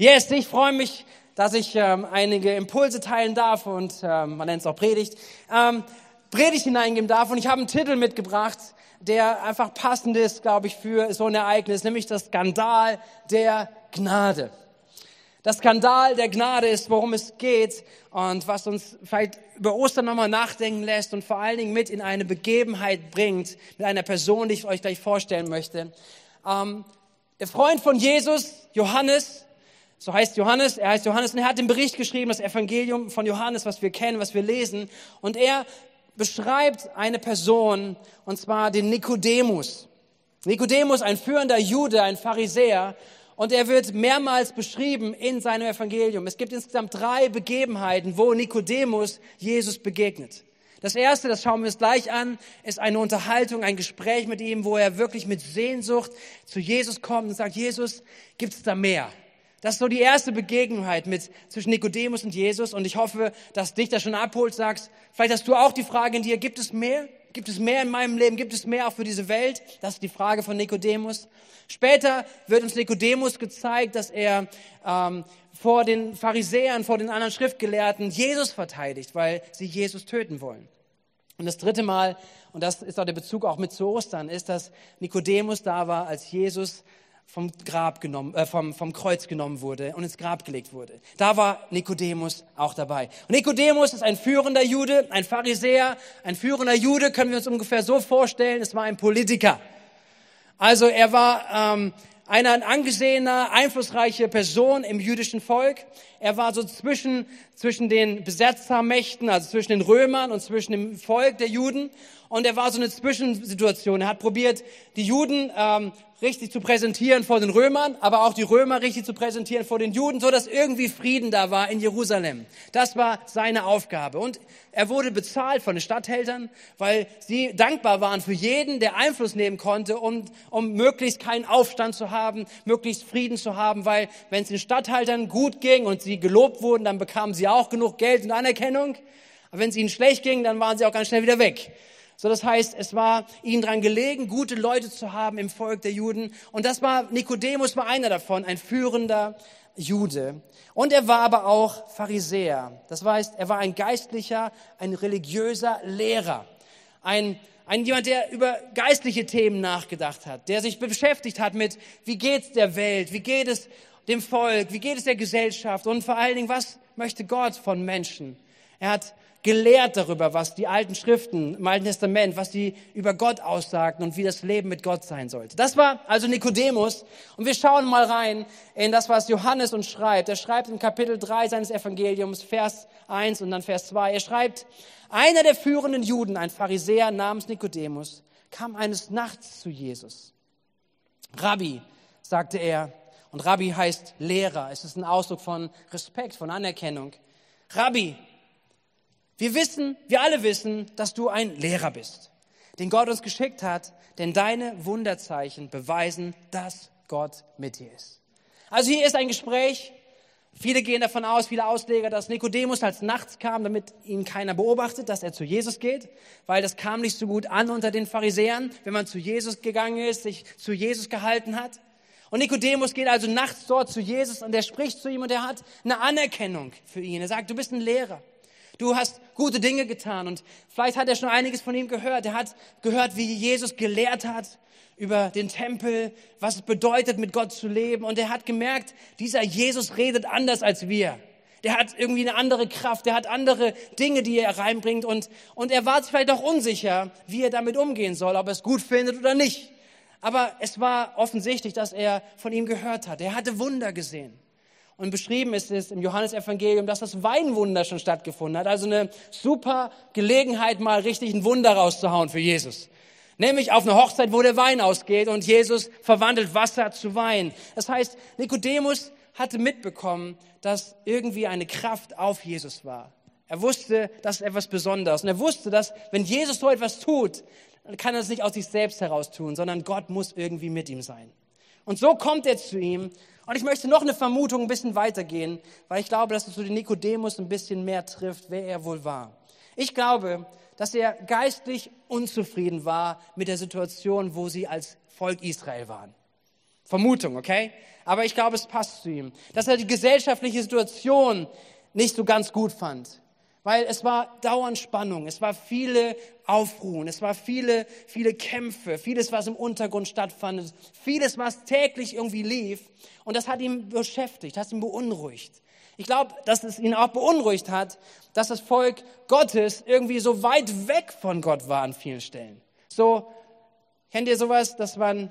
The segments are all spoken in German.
Yes, ich freue mich, dass ich ähm, einige Impulse teilen darf und ähm, man nennt es auch Predigt, ähm, Predigt hineingeben darf. Und ich habe einen Titel mitgebracht, der einfach passend ist, glaube ich, für so ein Ereignis, nämlich das Skandal der Gnade. Das Skandal der Gnade ist, worum es geht und was uns vielleicht über Ostern nochmal nachdenken lässt und vor allen Dingen mit in eine Begebenheit bringt, mit einer Person, die ich euch gleich vorstellen möchte. Ähm, der Freund von Jesus, Johannes, so heißt Johannes, er heißt Johannes und er hat den Bericht geschrieben, das Evangelium von Johannes, was wir kennen, was wir lesen. Und er beschreibt eine Person, und zwar den Nikodemus. Nikodemus, ein führender Jude, ein Pharisäer, und er wird mehrmals beschrieben in seinem Evangelium. Es gibt insgesamt drei Begebenheiten, wo Nikodemus Jesus begegnet. Das erste, das schauen wir uns gleich an, ist eine Unterhaltung, ein Gespräch mit ihm, wo er wirklich mit Sehnsucht zu Jesus kommt und sagt, Jesus, gibt es da mehr? Das ist so die erste Begegnung mit, zwischen Nikodemus und Jesus. Und ich hoffe, dass dich das schon abholt, sagst, vielleicht hast du auch die Frage in dir, gibt es mehr? Gibt es mehr in meinem Leben? Gibt es mehr auch für diese Welt? Das ist die Frage von Nikodemus. Später wird uns Nikodemus gezeigt, dass er ähm, vor den Pharisäern, vor den anderen Schriftgelehrten Jesus verteidigt, weil sie Jesus töten wollen. Und das dritte Mal, und das ist auch der Bezug auch mit zu Ostern, ist, dass Nikodemus da war, als Jesus vom Grab genommen, äh, vom, vom Kreuz genommen wurde und ins Grab gelegt wurde. Da war Nikodemus auch dabei. Und Nikodemus ist ein führender Jude, ein Pharisäer, ein führender Jude können wir uns ungefähr so vorstellen, es war ein Politiker. Also er war ähm, eine angesehener, einflussreiche Person im jüdischen Volk. Er war so zwischen, zwischen den Besetzermächten, also zwischen den Römern und zwischen dem Volk der Juden. Und er war so eine Zwischensituation. Er hat probiert, die Juden ähm, richtig zu präsentieren vor den Römern, aber auch die Römer richtig zu präsentieren vor den Juden, so dass irgendwie Frieden da war in Jerusalem. Das war seine Aufgabe. Und er wurde bezahlt von den Stadthältern, weil sie dankbar waren für jeden, der Einfluss nehmen konnte, um, um möglichst keinen Aufstand zu haben, möglichst Frieden zu haben, weil wenn es den Stadthaltern gut ging und sie gelobt wurden, dann bekamen sie auch genug Geld und Anerkennung. Aber wenn es ihnen schlecht ging, dann waren sie auch ganz schnell wieder weg. So, das heißt, es war ihnen dran gelegen, gute Leute zu haben im Volk der Juden. Und das war, Nikodemus war einer davon, ein führender Jude. Und er war aber auch Pharisäer. Das heißt, er war ein geistlicher, ein religiöser Lehrer. Ein, ein jemand, der über geistliche Themen nachgedacht hat, der sich beschäftigt hat mit, wie geht's der Welt, wie geht es dem Volk, wie geht es der Gesellschaft und vor allen Dingen, was möchte Gott von Menschen? Er hat gelehrt darüber, was die alten Schriften im Alten Testament, was die über Gott aussagten und wie das Leben mit Gott sein sollte. Das war also Nikodemus. Und wir schauen mal rein in das, was Johannes uns schreibt. Er schreibt in Kapitel 3 seines Evangeliums, Vers 1 und dann Vers 2. Er schreibt, einer der führenden Juden, ein Pharisäer namens Nikodemus, kam eines Nachts zu Jesus. Rabbi, sagte er, und Rabbi heißt Lehrer. Es ist ein Ausdruck von Respekt, von Anerkennung. Rabbi, wir wissen, wir alle wissen, dass du ein Lehrer bist, den Gott uns geschickt hat, denn deine Wunderzeichen beweisen, dass Gott mit dir ist. Also hier ist ein Gespräch. Viele gehen davon aus, viele Ausleger, dass Nikodemus als nachts kam, damit ihn keiner beobachtet, dass er zu Jesus geht, weil das kam nicht so gut an unter den Pharisäern, wenn man zu Jesus gegangen ist, sich zu Jesus gehalten hat. Und Nikodemus geht also nachts dort zu Jesus und er spricht zu ihm und er hat eine Anerkennung für ihn. Er sagt, du bist ein Lehrer. Du hast gute Dinge getan und vielleicht hat er schon einiges von ihm gehört. Er hat gehört, wie Jesus gelehrt hat über den Tempel, was es bedeutet, mit Gott zu leben. Und er hat gemerkt, dieser Jesus redet anders als wir. Der hat irgendwie eine andere Kraft, der hat andere Dinge, die er reinbringt. Und, und er war vielleicht auch unsicher, wie er damit umgehen soll, ob er es gut findet oder nicht. Aber es war offensichtlich, dass er von ihm gehört hat. Er hatte Wunder gesehen. Und beschrieben ist es im Johannesevangelium, dass das Weinwunder schon stattgefunden hat. Also eine super Gelegenheit, mal richtig ein Wunder rauszuhauen für Jesus. Nämlich auf eine Hochzeit, wo der Wein ausgeht und Jesus verwandelt Wasser zu Wein. Das heißt, Nikodemus hatte mitbekommen, dass irgendwie eine Kraft auf Jesus war. Er wusste, das ist etwas Besonderes. Und er wusste, dass wenn Jesus so etwas tut, dann kann er es nicht aus sich selbst heraus tun, sondern Gott muss irgendwie mit ihm sein. Und so kommt er zu ihm und ich möchte noch eine Vermutung ein bisschen weitergehen, weil ich glaube, dass es zu den Nikodemus ein bisschen mehr trifft, wer er wohl war. Ich glaube, dass er geistlich unzufrieden war mit der Situation, wo sie als Volk Israel waren. Vermutung, okay? Aber ich glaube, es passt zu ihm. Dass er die gesellschaftliche Situation nicht so ganz gut fand. Weil es war dauernd Spannung, es war viele Aufruhen, es war viele, viele Kämpfe, vieles, was im Untergrund stattfand, vieles, was täglich irgendwie lief. Und das hat ihn beschäftigt, hat ihn beunruhigt. Ich glaube, dass es ihn auch beunruhigt hat, dass das Volk Gottes irgendwie so weit weg von Gott war an vielen Stellen. So, kennt ihr sowas, dass man,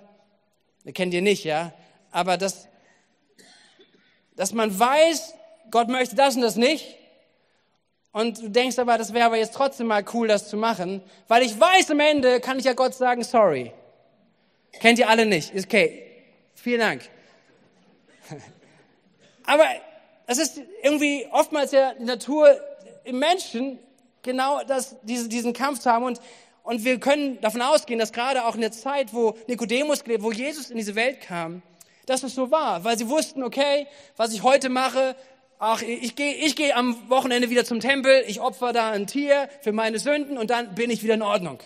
kennt ihr nicht, ja, aber dass, dass man weiß, Gott möchte das und das nicht, und du denkst aber, das wäre aber jetzt trotzdem mal cool, das zu machen, weil ich weiß, am Ende kann ich ja Gott sagen, sorry. Kennt ihr alle nicht? Okay, vielen Dank. Aber es ist irgendwie oftmals ja die Natur im Menschen, genau das, diese, diesen Kampf zu haben. Und, und wir können davon ausgehen, dass gerade auch in der Zeit, wo Nikodemus gelebt, wo Jesus in diese Welt kam, dass es so war, weil sie wussten, okay, was ich heute mache, ach, ich gehe ich geh am Wochenende wieder zum Tempel, ich opfer da ein Tier für meine Sünden und dann bin ich wieder in Ordnung.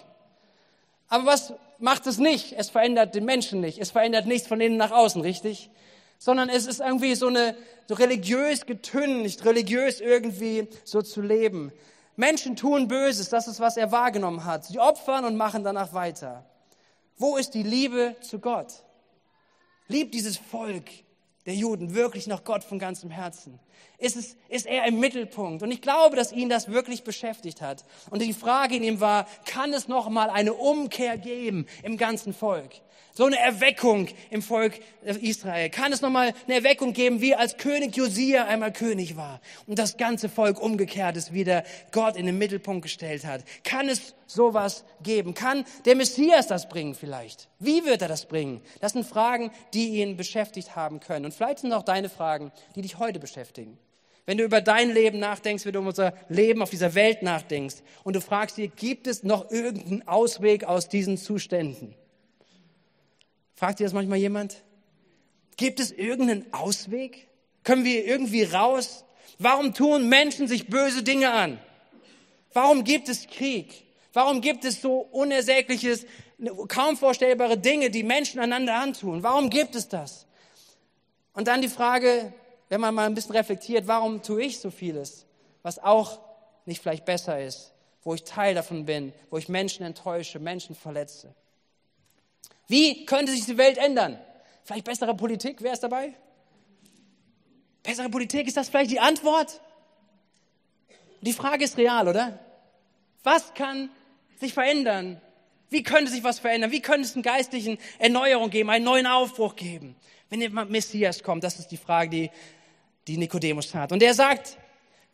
Aber was macht es nicht? Es verändert den Menschen nicht. Es verändert nichts von innen nach außen, richtig? Sondern es ist irgendwie so eine, so religiös getüncht, religiös irgendwie so zu leben. Menschen tun Böses, das ist, was er wahrgenommen hat. Sie opfern und machen danach weiter. Wo ist die Liebe zu Gott? Liebt dieses Volk der Juden wirklich noch Gott von ganzem Herzen? ist, es, ist er im Mittelpunkt. Und ich glaube, dass ihn das wirklich beschäftigt hat. Und die Frage in ihm war, kann es noch mal eine Umkehr geben im ganzen Volk? So eine Erweckung im Volk Israel. Kann es nochmal eine Erweckung geben, wie als König Josia einmal König war und das ganze Volk umgekehrt ist, wieder Gott in den Mittelpunkt gestellt hat? Kann es sowas geben? Kann der Messias das bringen vielleicht? Wie wird er das bringen? Das sind Fragen, die ihn beschäftigt haben können. Und vielleicht sind auch deine Fragen, die dich heute beschäftigen. Wenn du über dein Leben nachdenkst, wenn du über unser Leben auf dieser Welt nachdenkst und du fragst dir, gibt es noch irgendeinen Ausweg aus diesen Zuständen? Fragt dir das manchmal jemand? Gibt es irgendeinen Ausweg? Können wir irgendwie raus? Warum tun Menschen sich böse Dinge an? Warum gibt es Krieg? Warum gibt es so unersägliches, kaum vorstellbare Dinge, die Menschen einander antun? Warum gibt es das? Und dann die Frage, wenn man mal ein bisschen reflektiert, warum tue ich so vieles, was auch nicht vielleicht besser ist, wo ich Teil davon bin, wo ich Menschen enttäusche, Menschen verletze. Wie könnte sich die Welt ändern? Vielleicht bessere Politik, wer ist dabei? Bessere Politik, ist das vielleicht die Antwort? Die Frage ist real, oder? Was kann sich verändern? Wie könnte sich was verändern? Wie könnte es eine geistlichen Erneuerung geben, einen neuen Aufbruch geben? Wenn der Messias kommt, das ist die Frage, die die Nikodemus hat. Und er sagt,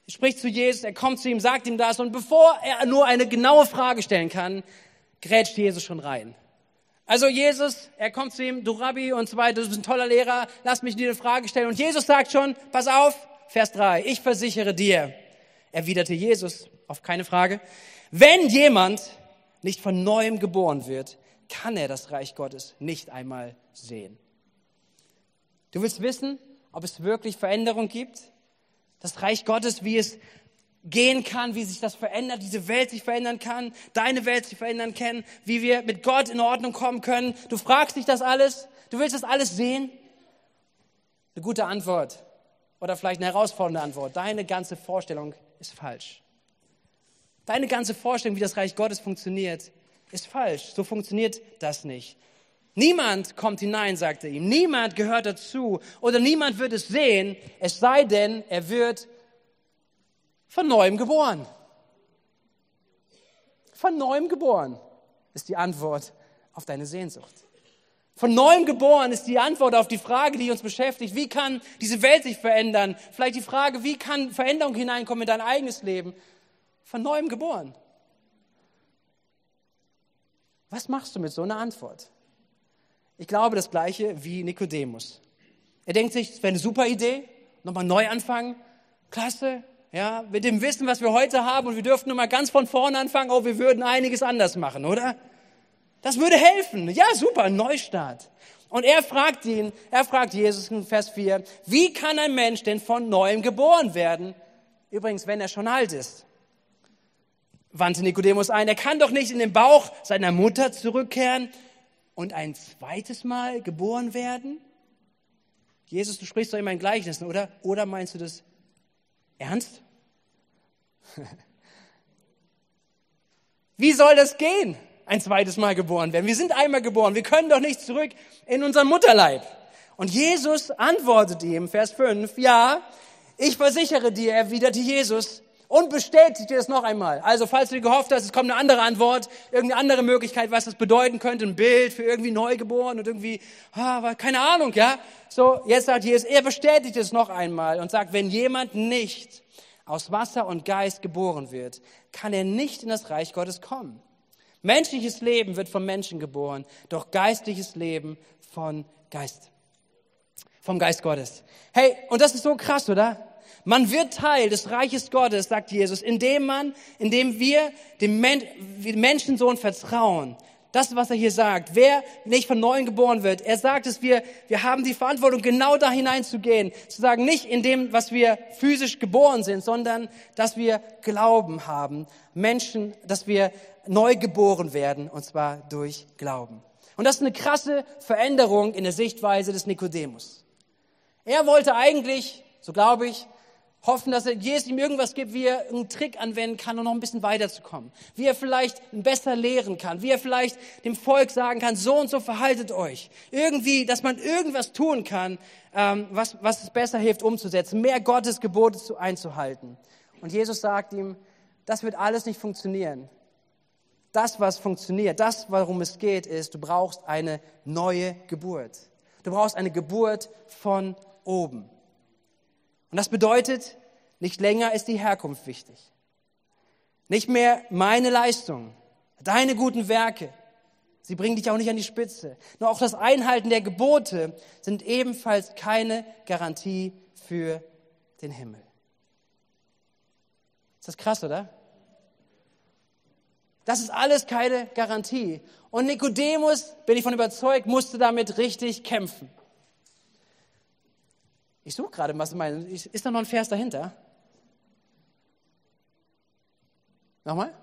spricht zu Jesus, er kommt zu ihm, sagt ihm das und bevor er nur eine genaue Frage stellen kann, grätscht Jesus schon rein. Also Jesus, er kommt zu ihm, du Rabbi und so weiter, du bist ein toller Lehrer, lass mich dir eine Frage stellen. Und Jesus sagt schon, pass auf, Vers 3, ich versichere dir, erwiderte Jesus auf keine Frage, wenn jemand nicht von neuem geboren wird, kann er das Reich Gottes nicht einmal sehen. Du willst wissen, ob es wirklich Veränderung gibt. Das Reich Gottes, wie es gehen kann, wie sich das verändert, diese Welt sich verändern kann, deine Welt sich verändern kann, wie wir mit Gott in Ordnung kommen können. Du fragst dich das alles, du willst das alles sehen? Eine gute Antwort oder vielleicht eine herausfordernde Antwort. Deine ganze Vorstellung ist falsch. Deine ganze Vorstellung, wie das Reich Gottes funktioniert, ist falsch. So funktioniert das nicht. Niemand kommt hinein, sagte ihm. Niemand gehört dazu oder niemand wird es sehen, es sei denn, er wird von neuem geboren. Von neuem geboren ist die Antwort auf deine Sehnsucht. Von neuem geboren ist die Antwort auf die Frage, die uns beschäftigt. Wie kann diese Welt sich verändern? Vielleicht die Frage, wie kann Veränderung hineinkommen in dein eigenes Leben? Von neuem geboren. Was machst du mit so einer Antwort? Ich glaube das gleiche wie Nikodemus. Er denkt sich, es wäre eine super Idee, nochmal neu anfangen. Klasse, ja, mit dem Wissen, was wir heute haben und wir dürften nochmal ganz von vorne anfangen, oh, wir würden einiges anders machen, oder? Das würde helfen. Ja, super, Neustart. Und er fragt ihn, er fragt Jesus in Vers 4, wie kann ein Mensch denn von neuem geboren werden? Übrigens, wenn er schon alt ist. Wandte Nikodemus ein, er kann doch nicht in den Bauch seiner Mutter zurückkehren und ein zweites Mal geboren werden? Jesus, du sprichst doch immer in Gleichnissen, oder? Oder meinst du das ernst? Wie soll das gehen? Ein zweites Mal geboren werden. Wir sind einmal geboren. Wir können doch nicht zurück in unseren Mutterleib. Und Jesus antwortet ihm, Vers 5, ja, ich versichere dir, erwiderte Jesus, und bestätigt dir das noch einmal. Also, falls du gehofft hast, es kommt eine andere Antwort, irgendeine andere Möglichkeit, was das bedeuten könnte, ein Bild für irgendwie Neugeboren und irgendwie, ah, keine Ahnung, ja. So, jetzt sagt Jesus, er bestätigt es noch einmal und sagt, wenn jemand nicht aus Wasser und Geist geboren wird, kann er nicht in das Reich Gottes kommen. Menschliches Leben wird vom Menschen geboren, doch geistliches Leben von Geist. Vom Geist Gottes. Hey, und das ist so krass, oder? Man wird Teil des Reiches Gottes, sagt Jesus, indem man, indem wir dem Men Menschensohn vertrauen. Das, was er hier sagt. Wer nicht von neuem geboren wird, er sagt es, wir, wir haben die Verantwortung, genau da hineinzugehen. Zu sagen, nicht in dem, was wir physisch geboren sind, sondern, dass wir Glauben haben. Menschen, dass wir neu geboren werden, und zwar durch Glauben. Und das ist eine krasse Veränderung in der Sichtweise des Nikodemus. Er wollte eigentlich, so glaube ich, hoffen, dass Jesus ihm irgendwas gibt, wie er einen Trick anwenden kann, um noch ein bisschen weiterzukommen. Wie er vielleicht besser lehren kann. Wie er vielleicht dem Volk sagen kann, so und so verhaltet euch. Irgendwie, dass man irgendwas tun kann, ähm, was, was es besser hilft umzusetzen. Mehr Gottes Gebote zu, einzuhalten. Und Jesus sagt ihm, das wird alles nicht funktionieren. Das, was funktioniert, das, warum es geht, ist, du brauchst eine neue Geburt. Du brauchst eine Geburt von oben. Und das bedeutet, nicht länger ist die Herkunft wichtig. Nicht mehr meine Leistung, deine guten Werke. Sie bringen dich auch nicht an die Spitze. Nur auch das Einhalten der Gebote sind ebenfalls keine Garantie für den Himmel. Ist das krass, oder? Das ist alles keine Garantie. Und Nikodemus, bin ich von überzeugt, musste damit richtig kämpfen. Ich suche gerade, was meine. Ist da noch ein Vers dahinter? Nochmal?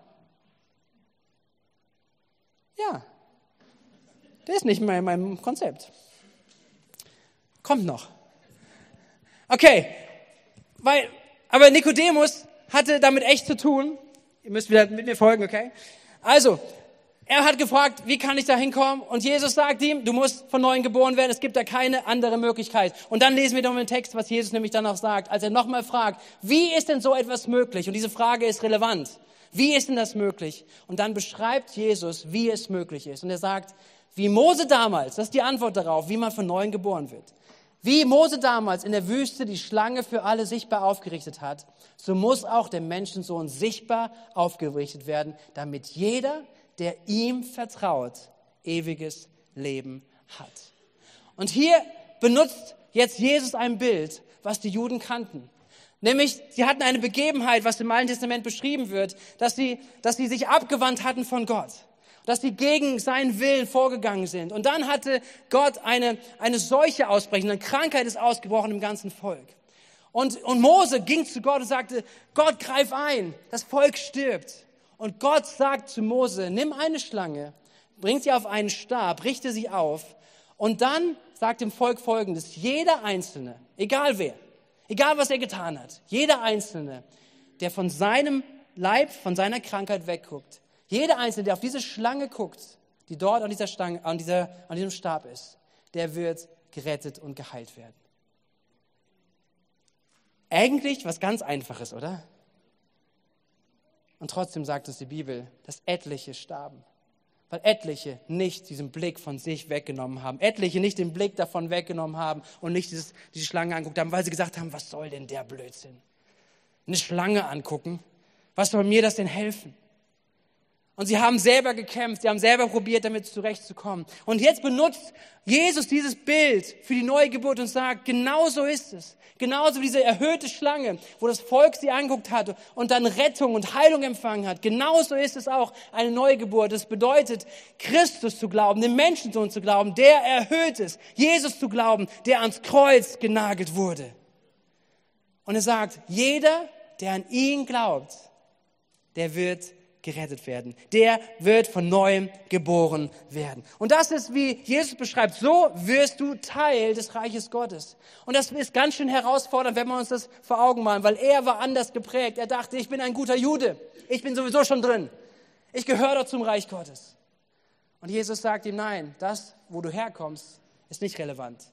Ja. Der ist nicht mehr in meinem Konzept. Kommt noch. Okay. Weil, aber Nikodemus hatte damit echt zu tun. Ihr müsst wieder mit mir folgen, okay? Also, er hat gefragt, wie kann ich da hinkommen? Und Jesus sagt ihm, du musst von neuem geboren werden, es gibt da keine andere Möglichkeit. Und dann lesen wir doch den Text, was Jesus nämlich dann auch sagt, als er nochmal fragt, wie ist denn so etwas möglich? Und diese Frage ist relevant. Wie ist denn das möglich? Und dann beschreibt Jesus, wie es möglich ist. Und er sagt, wie Mose damals, das ist die Antwort darauf, wie man von neuem geboren wird. Wie Mose damals in der Wüste die Schlange für alle sichtbar aufgerichtet hat, so muss auch der Menschensohn sichtbar aufgerichtet werden, damit jeder, der ihm vertraut, ewiges Leben hat. Und hier benutzt jetzt Jesus ein Bild, was die Juden kannten. Nämlich, sie hatten eine Begebenheit, was im Alten Testament beschrieben wird, dass sie, dass sie sich abgewandt hatten von Gott. Dass sie gegen seinen Willen vorgegangen sind. Und dann hatte Gott eine, eine Seuche ausbrechen, eine Krankheit ist ausgebrochen im ganzen Volk. Und, und Mose ging zu Gott und sagte, Gott, greif ein, das Volk stirbt. Und Gott sagt zu Mose, nimm eine Schlange, bring sie auf einen Stab, richte sie auf und dann sagt dem Volk Folgendes, jeder Einzelne, egal wer, egal was er getan hat, jeder Einzelne, der von seinem Leib, von seiner Krankheit wegguckt, jeder Einzelne, der auf diese Schlange guckt, die dort an dieser Stange, an, dieser, an diesem Stab ist, der wird gerettet und geheilt werden. Eigentlich was ganz Einfaches, oder? Und trotzdem sagt es die Bibel, dass etliche starben. Weil etliche nicht diesen Blick von sich weggenommen haben. Etliche nicht den Blick davon weggenommen haben und nicht dieses, diese Schlange anguckt haben, weil sie gesagt haben, was soll denn der Blödsinn? Eine Schlange angucken? Was soll mir das denn helfen? Und sie haben selber gekämpft, sie haben selber probiert, damit zurechtzukommen. Und jetzt benutzt Jesus dieses Bild für die Neugeburt und sagt, genau so ist es. Genauso wie diese erhöhte Schlange, wo das Volk sie anguckt hat und dann Rettung und Heilung empfangen hat. Genauso ist es auch eine Neugeburt. Das bedeutet, Christus zu glauben, den Menschensohn zu glauben, der erhöht ist. Jesus zu glauben, der ans Kreuz genagelt wurde. Und er sagt, jeder, der an ihn glaubt, der wird gerettet werden. Der wird von neuem geboren werden. Und das ist, wie Jesus beschreibt, so wirst du Teil des Reiches Gottes. Und das ist ganz schön herausfordernd, wenn wir uns das vor Augen malen, weil er war anders geprägt. Er dachte, ich bin ein guter Jude. Ich bin sowieso schon drin. Ich gehöre doch zum Reich Gottes. Und Jesus sagt ihm, nein, das, wo du herkommst, ist nicht relevant.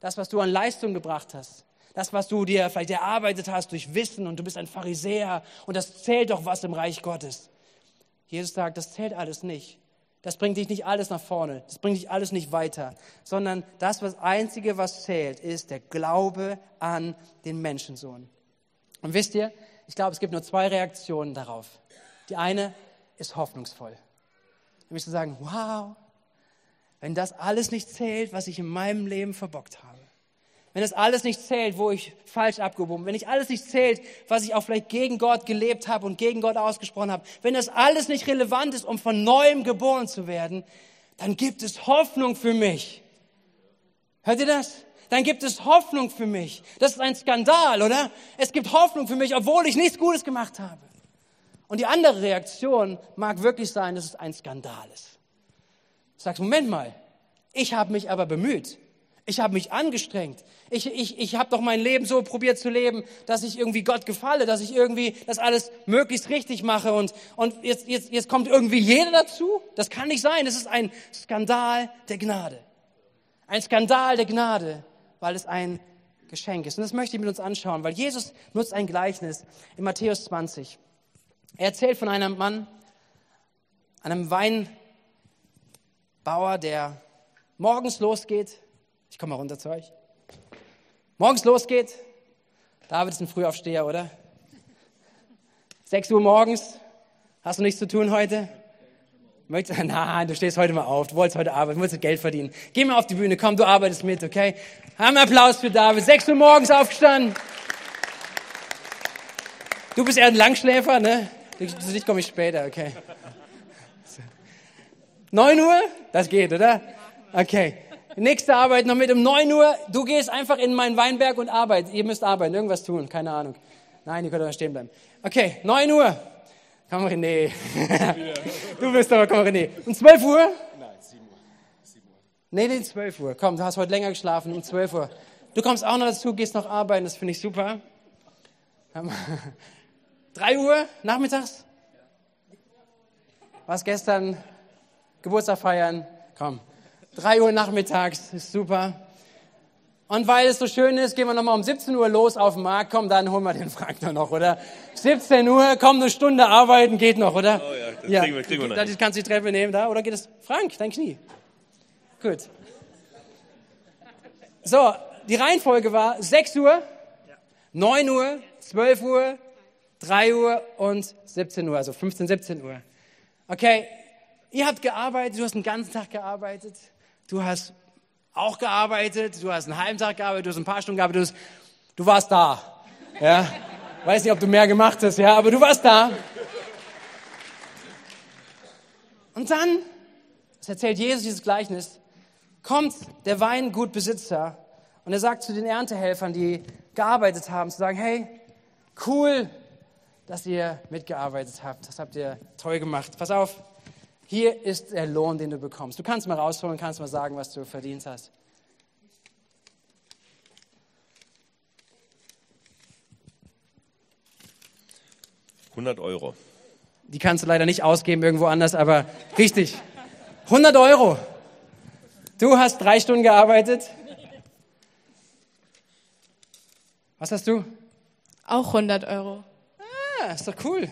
Das, was du an Leistung gebracht hast, das, was du dir vielleicht erarbeitet hast durch Wissen und du bist ein Pharisäer und das zählt doch was im Reich Gottes. Jesus sagt, das zählt alles nicht. Das bringt dich nicht alles nach vorne, das bringt dich alles nicht weiter, sondern das, was Einzige, was zählt, ist der Glaube an den Menschensohn. Und wisst ihr, ich glaube, es gibt nur zwei Reaktionen darauf. Die eine ist hoffnungsvoll. Nämlich zu sagen, wow, wenn das alles nicht zählt, was ich in meinem Leben verbockt habe, wenn das alles nicht zählt, wo ich falsch abgehoben bin, wenn ich alles nicht zählt, was ich auch vielleicht gegen Gott gelebt habe und gegen Gott ausgesprochen habe, wenn das alles nicht relevant ist, um von neuem geboren zu werden, dann gibt es Hoffnung für mich. Hört ihr das? Dann gibt es Hoffnung für mich. Das ist ein Skandal, oder? Es gibt Hoffnung für mich, obwohl ich nichts Gutes gemacht habe. Und die andere Reaktion mag wirklich sein, dass es ein Skandal ist. Du sagst, Moment mal, ich habe mich aber bemüht. Ich habe mich angestrengt. Ich, ich, ich habe doch mein Leben so probiert zu leben, dass ich irgendwie Gott gefalle, dass ich irgendwie das alles möglichst richtig mache. Und, und jetzt, jetzt, jetzt kommt irgendwie jeder dazu? Das kann nicht sein. Das ist ein Skandal der Gnade. Ein Skandal der Gnade, weil es ein Geschenk ist. Und das möchte ich mit uns anschauen, weil Jesus nutzt ein Gleichnis in Matthäus 20. Er erzählt von einem Mann, einem Weinbauer, der morgens losgeht ich komme mal runter zu euch. Morgens losgeht. David ist ein Frühaufsteher, oder? 6 Uhr morgens. Hast du nichts zu tun heute? Möchtest, nein, du stehst heute mal auf. Du wolltest heute arbeiten, du wolltest Geld verdienen. Geh mal auf die Bühne, komm, du arbeitest mit, okay? Haben Applaus für David. 6 Uhr morgens aufgestanden. Du bist eher ein Langschläfer, ne? Zu dich komme ich später, okay? 9 Uhr? Das geht, oder? Okay. Nächste Arbeit noch mit um 9 Uhr. Du gehst einfach in meinen Weinberg und arbeitest. Ihr müsst arbeiten, irgendwas tun, keine Ahnung. Nein, ihr könnt da stehen bleiben. Okay, 9 Uhr. Komm, René. du bist aber, komm, René. Um 12 Uhr? Nein, 7 Uhr. 7 Uhr. Nee, nee, 12 Uhr. Komm, du hast heute länger geschlafen, um 12 Uhr. Du kommst auch noch dazu, gehst noch arbeiten, das finde ich super. 3 Uhr nachmittags? Was gestern? Geburtstag feiern? Komm. 3 Uhr nachmittags, ist super. Und weil es so schön ist, gehen wir nochmal um 17 Uhr los auf den Markt. Komm, dann holen wir den Frank da noch, oder? 17 Uhr, komm, eine Stunde arbeiten, geht noch, oder? Oh ja, das ja. kriegen wir, kriegen wir noch. Das kannst du die Treppe nehmen da, oder geht es? Frank, dein Knie. Gut. So, die Reihenfolge war 6 Uhr, 9 Uhr, 12 Uhr, 3 Uhr und 17 Uhr, also 15, 17 Uhr. Okay, ihr habt gearbeitet, du hast den ganzen Tag gearbeitet du hast auch gearbeitet, du hast einen halben Tag gearbeitet, du hast ein paar Stunden gearbeitet, du, warst da. Ja? Weiß nicht, ob du mehr gemacht hast, ja, aber du warst da. Und dann, das erzählt Jesus dieses Gleichnis, kommt der Weingutbesitzer und er sagt zu den Erntehelfern, die gearbeitet haben, zu sagen, hey, cool, dass ihr mitgearbeitet habt. Das habt ihr toll gemacht. Pass auf, hier ist der Lohn, den du bekommst. Du kannst mal rausholen, kannst mal sagen, was du verdient hast. Hundert Euro. Die kannst du leider nicht ausgeben irgendwo anders, aber richtig. 100 Euro. Du hast drei Stunden gearbeitet. Was hast du? Auch 100 Euro. Ah, ist doch cool.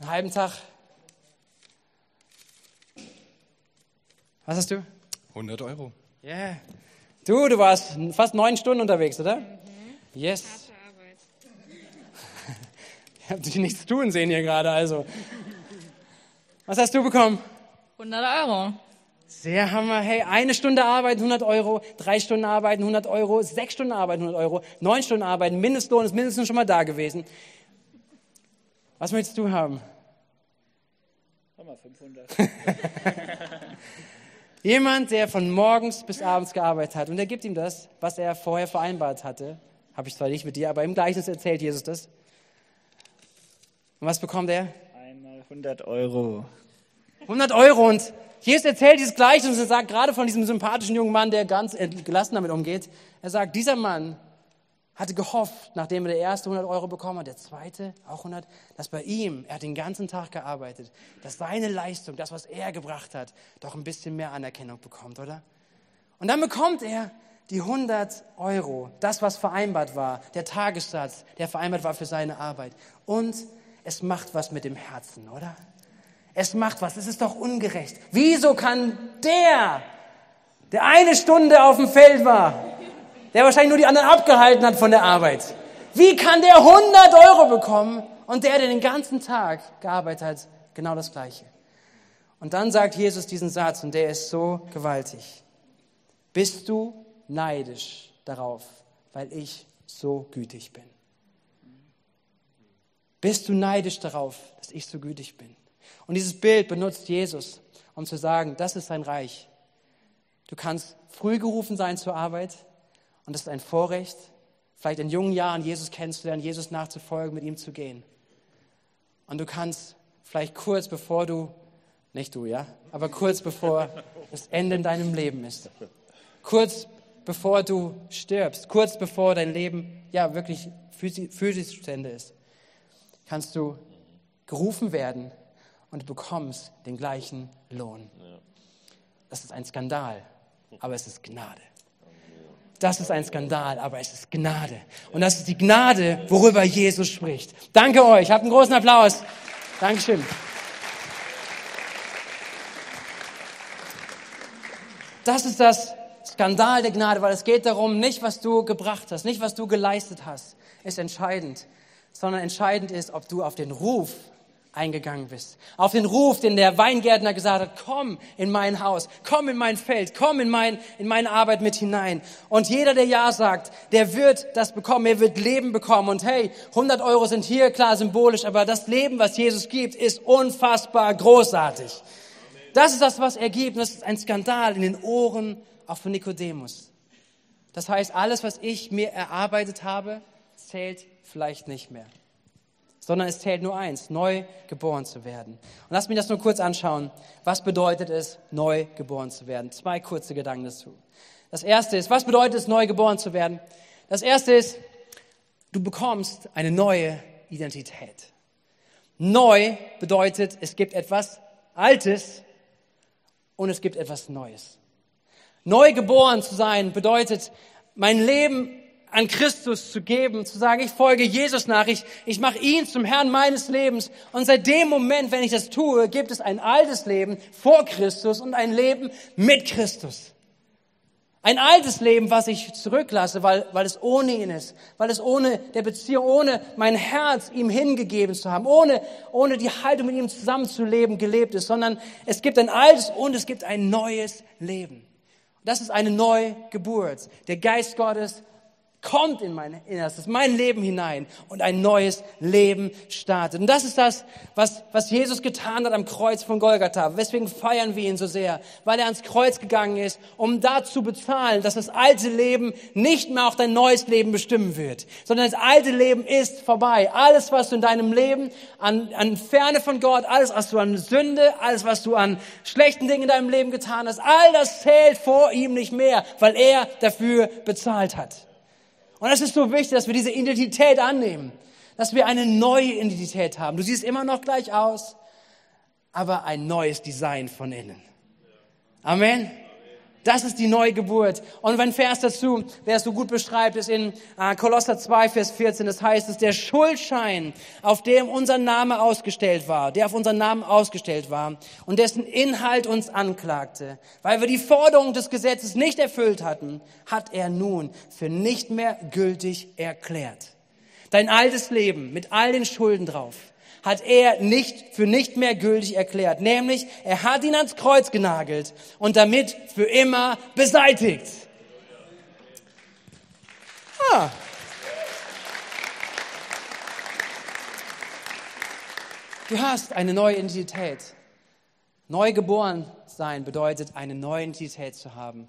Einen halben Tag. Was hast du? 100 Euro. Ja. Yeah. Du, du warst fast neun Stunden unterwegs, oder? Mhm. Yes. Harte Arbeit. ich habe dich nichts tun sehen hier gerade, also. Was hast du bekommen? 100 Euro. Sehr Hammer. Hey, eine Stunde arbeiten, 100 Euro. Drei Stunden arbeiten, 100 Euro. Sechs Stunden arbeiten, 100 Euro. Neun Stunden arbeiten. Mindestlohn ist mindestens schon mal da gewesen. Was möchtest du haben? Hammer, 500. Jemand, der von morgens bis abends gearbeitet hat und er gibt ihm das, was er vorher vereinbart hatte. Habe ich zwar nicht mit dir, aber im Gleichnis erzählt Jesus das. Und was bekommt er? Einmal 100 Euro. 100 Euro. Und Jesus erzählt dieses Gleichnis und sagt gerade von diesem sympathischen jungen Mann, der ganz gelassen damit umgeht. Er sagt, dieser Mann hatte gehofft, nachdem er der erste 100 Euro bekommen hat, der zweite auch 100, dass bei ihm, er hat den ganzen Tag gearbeitet, dass seine Leistung, das, was er gebracht hat, doch ein bisschen mehr Anerkennung bekommt, oder? Und dann bekommt er die 100 Euro, das, was vereinbart war, der Tagessatz, der vereinbart war für seine Arbeit. Und es macht was mit dem Herzen, oder? Es macht was, es ist doch ungerecht. Wieso kann der, der eine Stunde auf dem Feld war, der wahrscheinlich nur die anderen abgehalten hat von der Arbeit. Wie kann der 100 Euro bekommen und der, der den ganzen Tag gearbeitet hat, genau das Gleiche? Und dann sagt Jesus diesen Satz und der ist so gewaltig. Bist du neidisch darauf, weil ich so gütig bin? Bist du neidisch darauf, dass ich so gütig bin? Und dieses Bild benutzt Jesus, um zu sagen, das ist sein Reich. Du kannst früh gerufen sein zur Arbeit, und es ist ein Vorrecht, vielleicht in jungen Jahren Jesus kennenzulernen, Jesus nachzufolgen, mit ihm zu gehen. Und du kannst vielleicht kurz bevor du, nicht du, ja, aber kurz bevor das Ende in deinem Leben ist, kurz bevor du stirbst, kurz bevor dein Leben ja wirklich physisch zu Ende ist, kannst du gerufen werden und du bekommst den gleichen Lohn. Das ist ein Skandal, aber es ist Gnade. Das ist ein Skandal, aber es ist Gnade. Und das ist die Gnade, worüber Jesus spricht. Danke euch. Habt einen großen Applaus. Dankeschön. Das ist das Skandal der Gnade, weil es geht darum, nicht was du gebracht hast, nicht was du geleistet hast, ist entscheidend, sondern entscheidend ist, ob du auf den Ruf eingegangen bist. Auf den Ruf, den der Weingärtner gesagt hat, komm in mein Haus, komm in mein Feld, komm in, mein, in meine Arbeit mit hinein. Und jeder, der Ja sagt, der wird das bekommen, er wird Leben bekommen. Und hey, 100 Euro sind hier klar symbolisch, aber das Leben, was Jesus gibt, ist unfassbar großartig. Das ist das, was er gibt. Das ist ein Skandal in den Ohren auch von Nikodemus. Das heißt, alles, was ich mir erarbeitet habe, zählt vielleicht nicht mehr sondern es zählt nur eins, neu geboren zu werden. Und lass mich das nur kurz anschauen. Was bedeutet es, neu geboren zu werden? Zwei kurze Gedanken dazu. Das erste ist, was bedeutet es, neu geboren zu werden? Das erste ist, du bekommst eine neue Identität. Neu bedeutet, es gibt etwas Altes und es gibt etwas Neues. Neu geboren zu sein bedeutet, mein Leben an Christus zu geben, zu sagen, ich folge Jesus nach, ich, ich mache ihn zum Herrn meines Lebens. Und seit dem Moment, wenn ich das tue, gibt es ein altes Leben vor Christus und ein Leben mit Christus. Ein altes Leben, was ich zurücklasse, weil, weil es ohne ihn ist, weil es ohne der Beziehung, ohne mein Herz ihm hingegeben zu haben, ohne, ohne die Haltung mit ihm zusammenzuleben gelebt ist, sondern es gibt ein altes und es gibt ein neues Leben. Das ist eine Neugeburt. Der Geist Gottes kommt in mein Innerstes, mein Leben hinein und ein neues Leben startet. Und das ist das, was, was Jesus getan hat am Kreuz von Golgatha. Weswegen feiern wir ihn so sehr? Weil er ans Kreuz gegangen ist, um da zu bezahlen, dass das alte Leben nicht mehr auch dein neues Leben bestimmen wird, sondern das alte Leben ist vorbei. Alles, was du in deinem Leben an, an Ferne von Gott, alles, was du an Sünde, alles, was du an schlechten Dingen in deinem Leben getan hast, all das zählt vor ihm nicht mehr, weil er dafür bezahlt hat. Und es ist so wichtig, dass wir diese Identität annehmen, dass wir eine neue Identität haben. Du siehst immer noch gleich aus, aber ein neues Design von innen. Amen. Das ist die Neugeburt. Und ein Vers dazu, der es so gut beschreibt, ist in äh, Kolosser 2, Vers 14. Das heißt, es der Schuldschein, auf dem unser Name ausgestellt war, der auf unseren Namen ausgestellt war und dessen Inhalt uns anklagte, weil wir die Forderung des Gesetzes nicht erfüllt hatten, hat er nun für nicht mehr gültig erklärt. Dein altes Leben mit all den Schulden drauf hat er nicht für nicht mehr gültig erklärt. Nämlich, er hat ihn ans Kreuz genagelt und damit für immer beseitigt. Ah. Du hast eine neue Identität. Neu geboren sein bedeutet, eine neue Identität zu haben.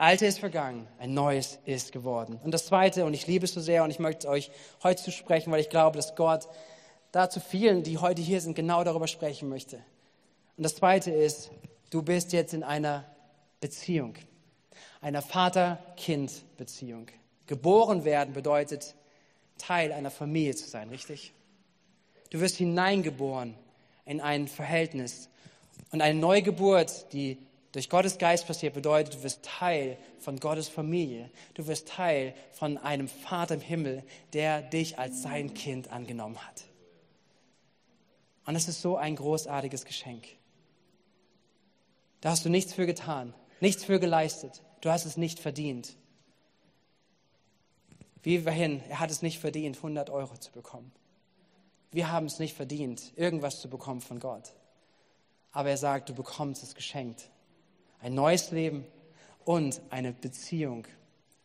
Alte ist vergangen, ein neues ist geworden. Und das Zweite, und ich liebe es so sehr und ich möchte euch heute zusprechen, weil ich glaube, dass Gott da zu vielen, die heute hier sind, genau darüber sprechen möchte. Und das Zweite ist, du bist jetzt in einer Beziehung, einer Vater-Kind-Beziehung. Geboren werden bedeutet, Teil einer Familie zu sein, richtig? Du wirst hineingeboren in ein Verhältnis. Und eine Neugeburt, die durch Gottes Geist passiert, bedeutet, du wirst Teil von Gottes Familie. Du wirst Teil von einem Vater im Himmel, der dich als sein Kind angenommen hat. Und es ist so ein großartiges Geschenk. Da hast du nichts für getan, nichts für geleistet. Du hast es nicht verdient. Wie vorhin, er hat es nicht verdient, 100 Euro zu bekommen. Wir haben es nicht verdient, irgendwas zu bekommen von Gott. Aber er sagt, du bekommst es geschenkt. Ein neues Leben und eine Beziehung,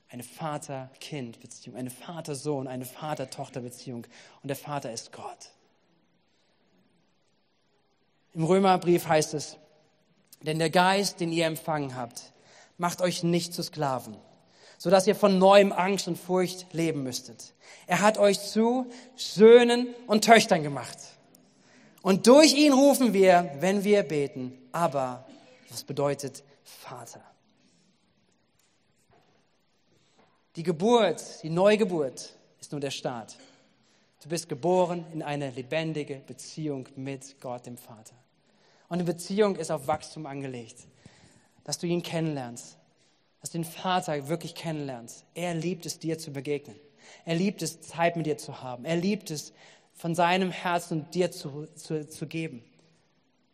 eine Vater-Kind-Beziehung, eine Vater-Sohn, eine Vater-Tochter-Beziehung. Und der Vater ist Gott. Im Römerbrief heißt es, denn der Geist, den ihr empfangen habt, macht euch nicht zu Sklaven, so dass ihr von neuem Angst und Furcht leben müsstet. Er hat euch zu Söhnen und Töchtern gemacht. Und durch ihn rufen wir, wenn wir beten, aber was bedeutet Vater? Die Geburt, die Neugeburt ist nur der Start. Du bist geboren in eine lebendige Beziehung mit Gott, dem Vater. Und eine Beziehung ist auf Wachstum angelegt, dass du ihn kennenlernst, dass du den Vater wirklich kennenlernst. Er liebt es, dir zu begegnen. Er liebt es, Zeit mit dir zu haben. Er liebt es, von seinem Herzen dir zu, zu, zu geben.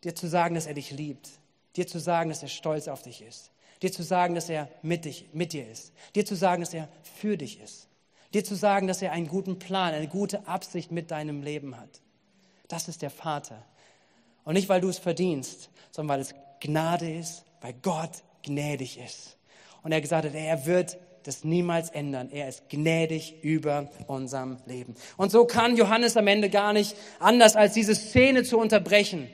Dir zu sagen, dass er dich liebt. Dir zu sagen, dass er stolz auf dich ist. Dir zu sagen, dass er mit, dich, mit dir ist. Dir zu sagen, dass er für dich ist. Dir zu sagen, dass er einen guten Plan, eine gute Absicht mit deinem Leben hat. Das ist der Vater. Und nicht, weil du es verdienst, sondern weil es Gnade ist, weil Gott gnädig ist. Und er gesagt hat, er wird das niemals ändern. Er ist gnädig über unserem Leben. Und so kann Johannes am Ende gar nicht anders, als diese Szene zu unterbrechen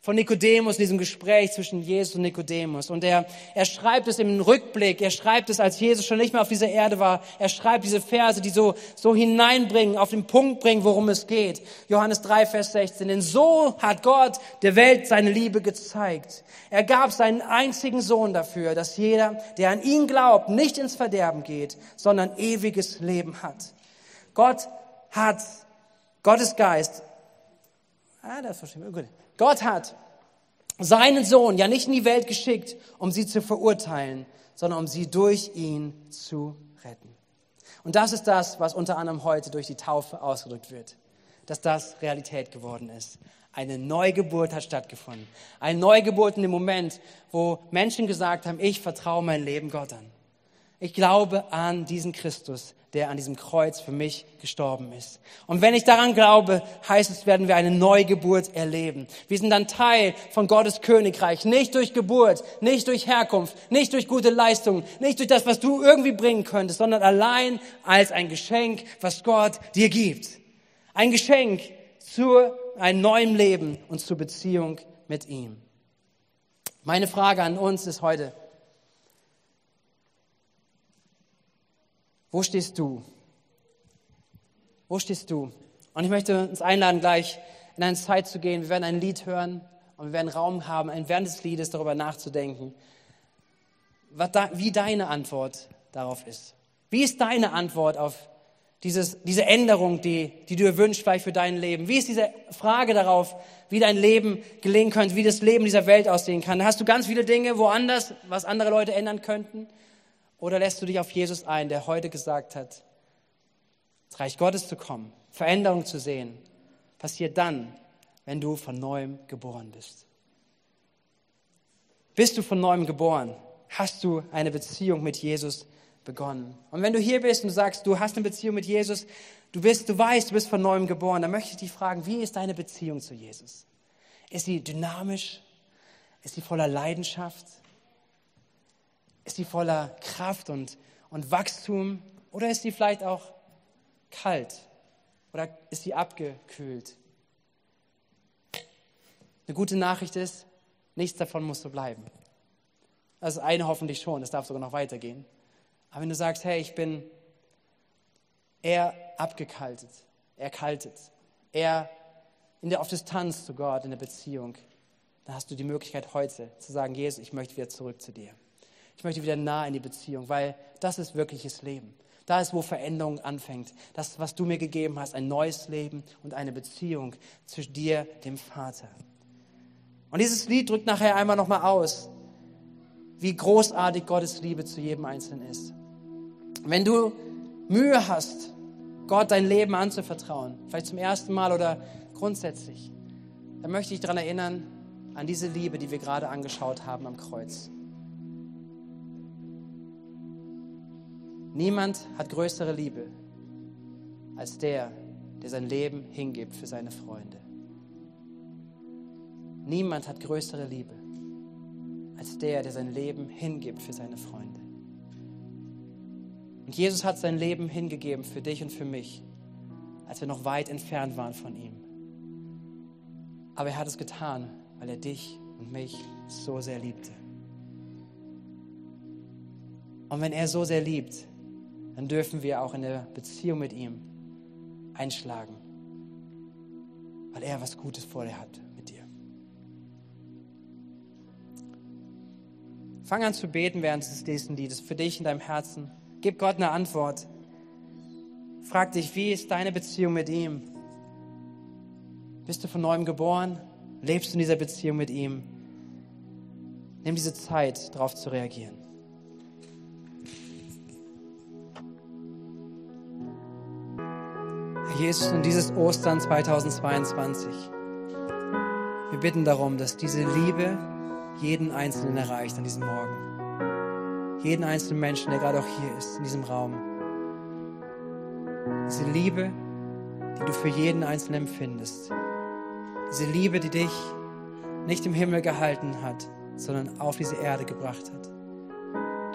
von Nikodemus, diesem Gespräch zwischen Jesus und Nikodemus. Und er, er schreibt es im Rückblick, er schreibt es, als Jesus schon nicht mehr auf dieser Erde war. Er schreibt diese Verse, die so, so hineinbringen, auf den Punkt bringen, worum es geht. Johannes 3, Vers 16. Denn so hat Gott der Welt seine Liebe gezeigt. Er gab seinen einzigen Sohn dafür, dass jeder, der an ihn glaubt, nicht ins Verderben geht, sondern ewiges Leben hat. Gott hat, Gottes Geist, ah, das verstehe ich, gut. Gott hat seinen Sohn ja nicht in die Welt geschickt, um sie zu verurteilen, sondern um sie durch ihn zu retten. Und das ist das, was unter anderem heute durch die Taufe ausgedrückt wird, dass das Realität geworden ist. Eine Neugeburt hat stattgefunden. Eine Neugeburt in dem Moment, wo Menschen gesagt haben, ich vertraue mein Leben Gott an. Ich glaube an diesen Christus, der an diesem Kreuz für mich gestorben ist. Und wenn ich daran glaube, heißt es, werden wir eine Neugeburt erleben. Wir sind dann Teil von Gottes Königreich, nicht durch Geburt, nicht durch Herkunft, nicht durch gute Leistungen, nicht durch das, was du irgendwie bringen könntest, sondern allein als ein Geschenk, was Gott dir gibt. Ein Geschenk zu einem neuen Leben und zur Beziehung mit ihm. Meine Frage an uns ist heute, Wo stehst du? Wo stehst du? Und ich möchte uns einladen, gleich in eine Zeit zu gehen. Wir werden ein Lied hören und wir werden Raum haben, während des Liedes darüber nachzudenken, wie deine Antwort darauf ist. Wie ist deine Antwort auf dieses, diese Änderung, die, die du dir wünschst vielleicht für dein Leben? Wie ist diese Frage darauf, wie dein Leben gelingen könnte, wie das Leben dieser Welt aussehen kann? Da hast du ganz viele Dinge woanders, was andere Leute ändern könnten. Oder lässt du dich auf Jesus ein, der heute gesagt hat, das Reich Gottes zu kommen, Veränderung zu sehen, passiert dann, wenn du von neuem geboren bist. Bist du von neuem geboren? Hast du eine Beziehung mit Jesus begonnen? Und wenn du hier bist und sagst, du hast eine Beziehung mit Jesus, du bist, du weißt, du bist von neuem geboren, dann möchte ich dich fragen, wie ist deine Beziehung zu Jesus? Ist sie dynamisch? Ist sie voller Leidenschaft? Ist sie voller Kraft und, und Wachstum oder ist sie vielleicht auch kalt oder ist sie abgekühlt? Eine gute Nachricht ist, nichts davon muss so bleiben. Also eine hoffentlich schon, das darf sogar noch weitergehen. Aber wenn du sagst, hey, ich bin eher abgekaltet, erkaltet, eher in der, auf Distanz zu Gott, in der Beziehung, dann hast du die Möglichkeit heute zu sagen, Jesus, ich möchte wieder zurück zu dir. Ich möchte wieder nah in die Beziehung, weil das ist wirkliches Leben. Da ist, wo Veränderung anfängt. Das, was du mir gegeben hast, ein neues Leben und eine Beziehung zwischen dir, dem Vater. Und dieses Lied drückt nachher einmal nochmal aus, wie großartig Gottes Liebe zu jedem Einzelnen ist. Wenn du Mühe hast, Gott dein Leben anzuvertrauen, vielleicht zum ersten Mal oder grundsätzlich, dann möchte ich daran erinnern, an diese Liebe, die wir gerade angeschaut haben am Kreuz. Niemand hat größere Liebe als der, der sein Leben hingibt für seine Freunde. Niemand hat größere Liebe als der, der sein Leben hingibt für seine Freunde. Und Jesus hat sein Leben hingegeben für dich und für mich, als wir noch weit entfernt waren von ihm. Aber er hat es getan, weil er dich und mich so sehr liebte. Und wenn er so sehr liebt, dann dürfen wir auch in der Beziehung mit ihm einschlagen, weil er was Gutes vor dir hat mit dir. Fang an zu beten während des nächsten Liedes für dich in deinem Herzen. Gib Gott eine Antwort. Frag dich, wie ist deine Beziehung mit ihm? Bist du von neuem geboren? Lebst du in dieser Beziehung mit ihm? Nimm diese Zeit, darauf zu reagieren. Jesus, in dieses Ostern 2022, wir bitten darum, dass diese Liebe jeden Einzelnen erreicht an diesem Morgen. Jeden einzelnen Menschen, der gerade auch hier ist, in diesem Raum. Diese Liebe, die du für jeden Einzelnen empfindest. Diese Liebe, die dich nicht im Himmel gehalten hat, sondern auf diese Erde gebracht hat.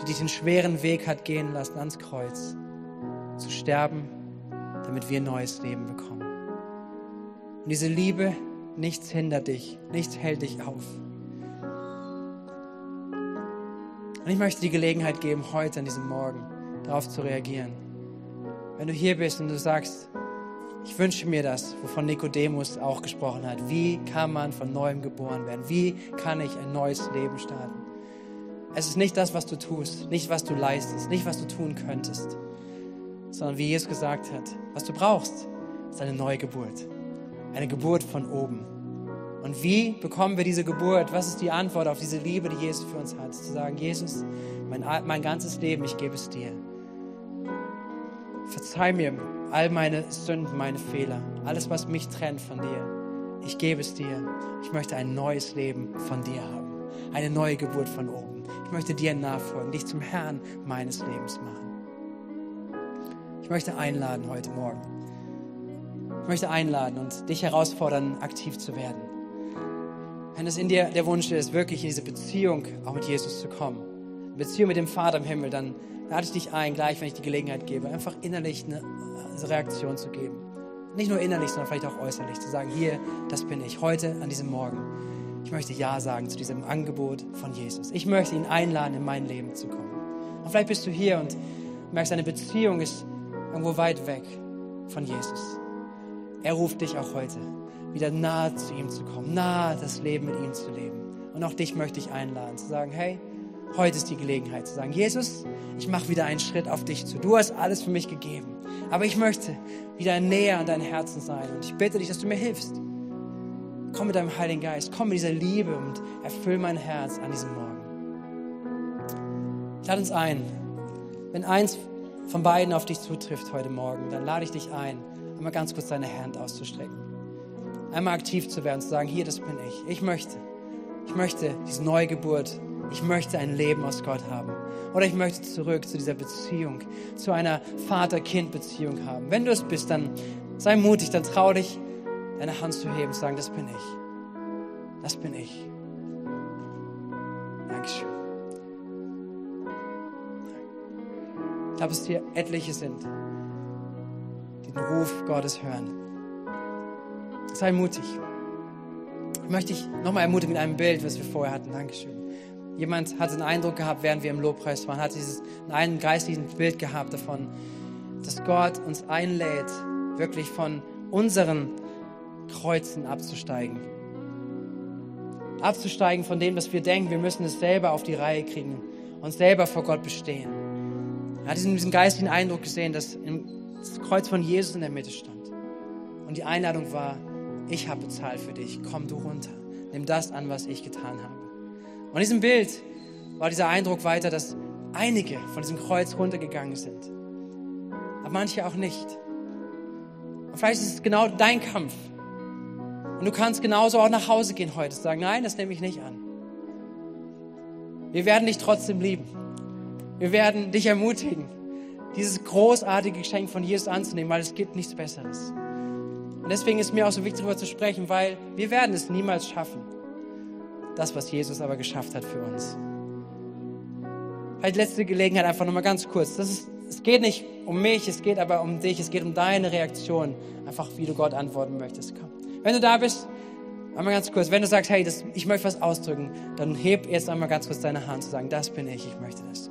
Die dich den schweren Weg hat gehen lassen ans Kreuz, zu sterben damit wir neues Leben bekommen. Und diese Liebe, nichts hindert dich, nichts hält dich auf. Und ich möchte die Gelegenheit geben, heute an diesem Morgen darauf zu reagieren. Wenn du hier bist und du sagst, ich wünsche mir das, wovon Nikodemus auch gesprochen hat. Wie kann man von neuem geboren werden? Wie kann ich ein neues Leben starten? Es ist nicht das, was du tust, nicht was du leistest, nicht was du tun könntest, sondern wie Jesus gesagt hat, was du brauchst, ist eine neue Geburt. Eine Geburt von oben. Und wie bekommen wir diese Geburt? Was ist die Antwort auf diese Liebe, die Jesus für uns hat? Zu sagen, Jesus, mein, mein ganzes Leben, ich gebe es dir. Verzeih mir all meine Sünden, meine Fehler, alles, was mich trennt von dir. Ich gebe es dir. Ich möchte ein neues Leben von dir haben. Eine neue Geburt von oben. Ich möchte dir nachfolgen, dich zum Herrn meines Lebens machen. Ich möchte einladen heute Morgen. Ich möchte einladen und dich herausfordern, aktiv zu werden. Wenn es in dir der Wunsch ist, wirklich in diese Beziehung auch mit Jesus zu kommen, Beziehung mit dem Vater im Himmel, dann lade ich dich ein, gleich, wenn ich die Gelegenheit gebe, einfach innerlich eine Reaktion zu geben. Nicht nur innerlich, sondern vielleicht auch äußerlich, zu sagen, hier, das bin ich, heute, an diesem Morgen. Ich möchte Ja sagen zu diesem Angebot von Jesus. Ich möchte ihn einladen, in mein Leben zu kommen. Und vielleicht bist du hier und merkst, deine Beziehung ist irgendwo weit weg von Jesus. Er ruft dich auch heute, wieder nahe zu ihm zu kommen, nahe das Leben mit ihm zu leben. Und auch dich möchte ich einladen, zu sagen, hey, heute ist die Gelegenheit zu sagen, Jesus, ich mache wieder einen Schritt auf dich zu. Du hast alles für mich gegeben. Aber ich möchte wieder näher an dein Herzen sein. Und ich bitte dich, dass du mir hilfst. Komm mit deinem Heiligen Geist, komm mit dieser Liebe und erfüll mein Herz an diesem Morgen. Lade uns ein, wenn eins von beiden auf dich zutrifft heute Morgen, dann lade ich dich ein, einmal ganz kurz deine Hand auszustrecken. Einmal aktiv zu werden, zu sagen, hier, das bin ich. Ich möchte, ich möchte diese Neugeburt. Ich möchte ein Leben aus Gott haben. Oder ich möchte zurück zu dieser Beziehung, zu einer Vater-Kind-Beziehung haben. Wenn du es bist, dann sei mutig, dann trau dich, deine Hand zu heben und zu sagen, das bin ich. Das bin ich. Dankeschön. Glaube, dass hier etliche sind, die den Ruf Gottes hören. Sei mutig. Ich möchte dich nochmal ermutigen mit einem Bild, was wir vorher hatten. Dankeschön. Jemand hat den Eindruck gehabt, während wir im Lobpreis waren, hat dieses ein geistliches Bild gehabt davon, dass Gott uns einlädt, wirklich von unseren Kreuzen abzusteigen. Abzusteigen von dem, dass wir denken, wir müssen es selber auf die Reihe kriegen und selber vor Gott bestehen. Er hat diesen, geistigen Eindruck gesehen, dass das Kreuz von Jesus in der Mitte stand. Und die Einladung war, ich habe bezahlt für dich, komm du runter, nimm das an, was ich getan habe. Und in diesem Bild war dieser Eindruck weiter, dass einige von diesem Kreuz runtergegangen sind, aber manche auch nicht. Und vielleicht ist es genau dein Kampf. Und du kannst genauso auch nach Hause gehen heute und sagen, nein, das nehme ich nicht an. Wir werden dich trotzdem lieben. Wir werden dich ermutigen, dieses großartige Geschenk von Jesus anzunehmen, weil es gibt nichts Besseres. Und deswegen ist mir auch so wichtig, darüber zu sprechen, weil wir werden es niemals schaffen. Das, was Jesus aber geschafft hat für uns. Halt letzte Gelegenheit einfach nochmal ganz kurz. Das ist, es geht nicht um mich, es geht aber um dich, es geht um deine Reaktion. Einfach, wie du Gott antworten möchtest. Komm. Wenn du da bist, einmal ganz kurz, wenn du sagst, hey, das, ich möchte was ausdrücken, dann heb jetzt einmal ganz kurz deine Hand zu sagen, das bin ich, ich möchte das.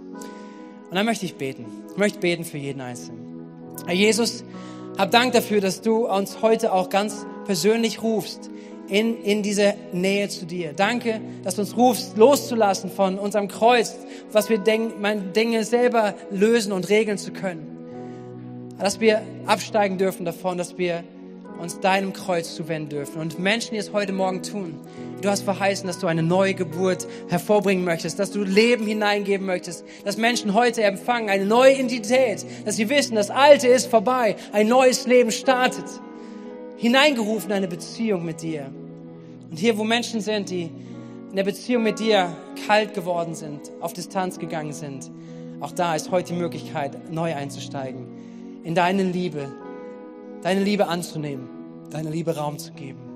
Und dann möchte ich beten. Ich möchte beten für jeden Einzelnen. Herr Jesus, hab Dank dafür, dass du uns heute auch ganz persönlich rufst in, in diese Nähe zu dir. Danke, dass du uns rufst, loszulassen von unserem Kreuz, was wir denken, Dinge selber lösen und regeln zu können. Dass wir absteigen dürfen davon, dass wir uns deinem Kreuz zuwenden dürfen. Und Menschen, die es heute Morgen tun, du hast verheißen, dass du eine neue Geburt hervorbringen möchtest, dass du Leben hineingeben möchtest, dass Menschen heute empfangen eine neue Identität, dass sie wissen, das Alte ist vorbei, ein neues Leben startet. Hineingerufen in eine Beziehung mit dir. Und hier, wo Menschen sind, die in der Beziehung mit dir kalt geworden sind, auf Distanz gegangen sind, auch da ist heute die Möglichkeit, neu einzusteigen, in deine Liebe, deine Liebe anzunehmen, deine Liebe Raum zu geben.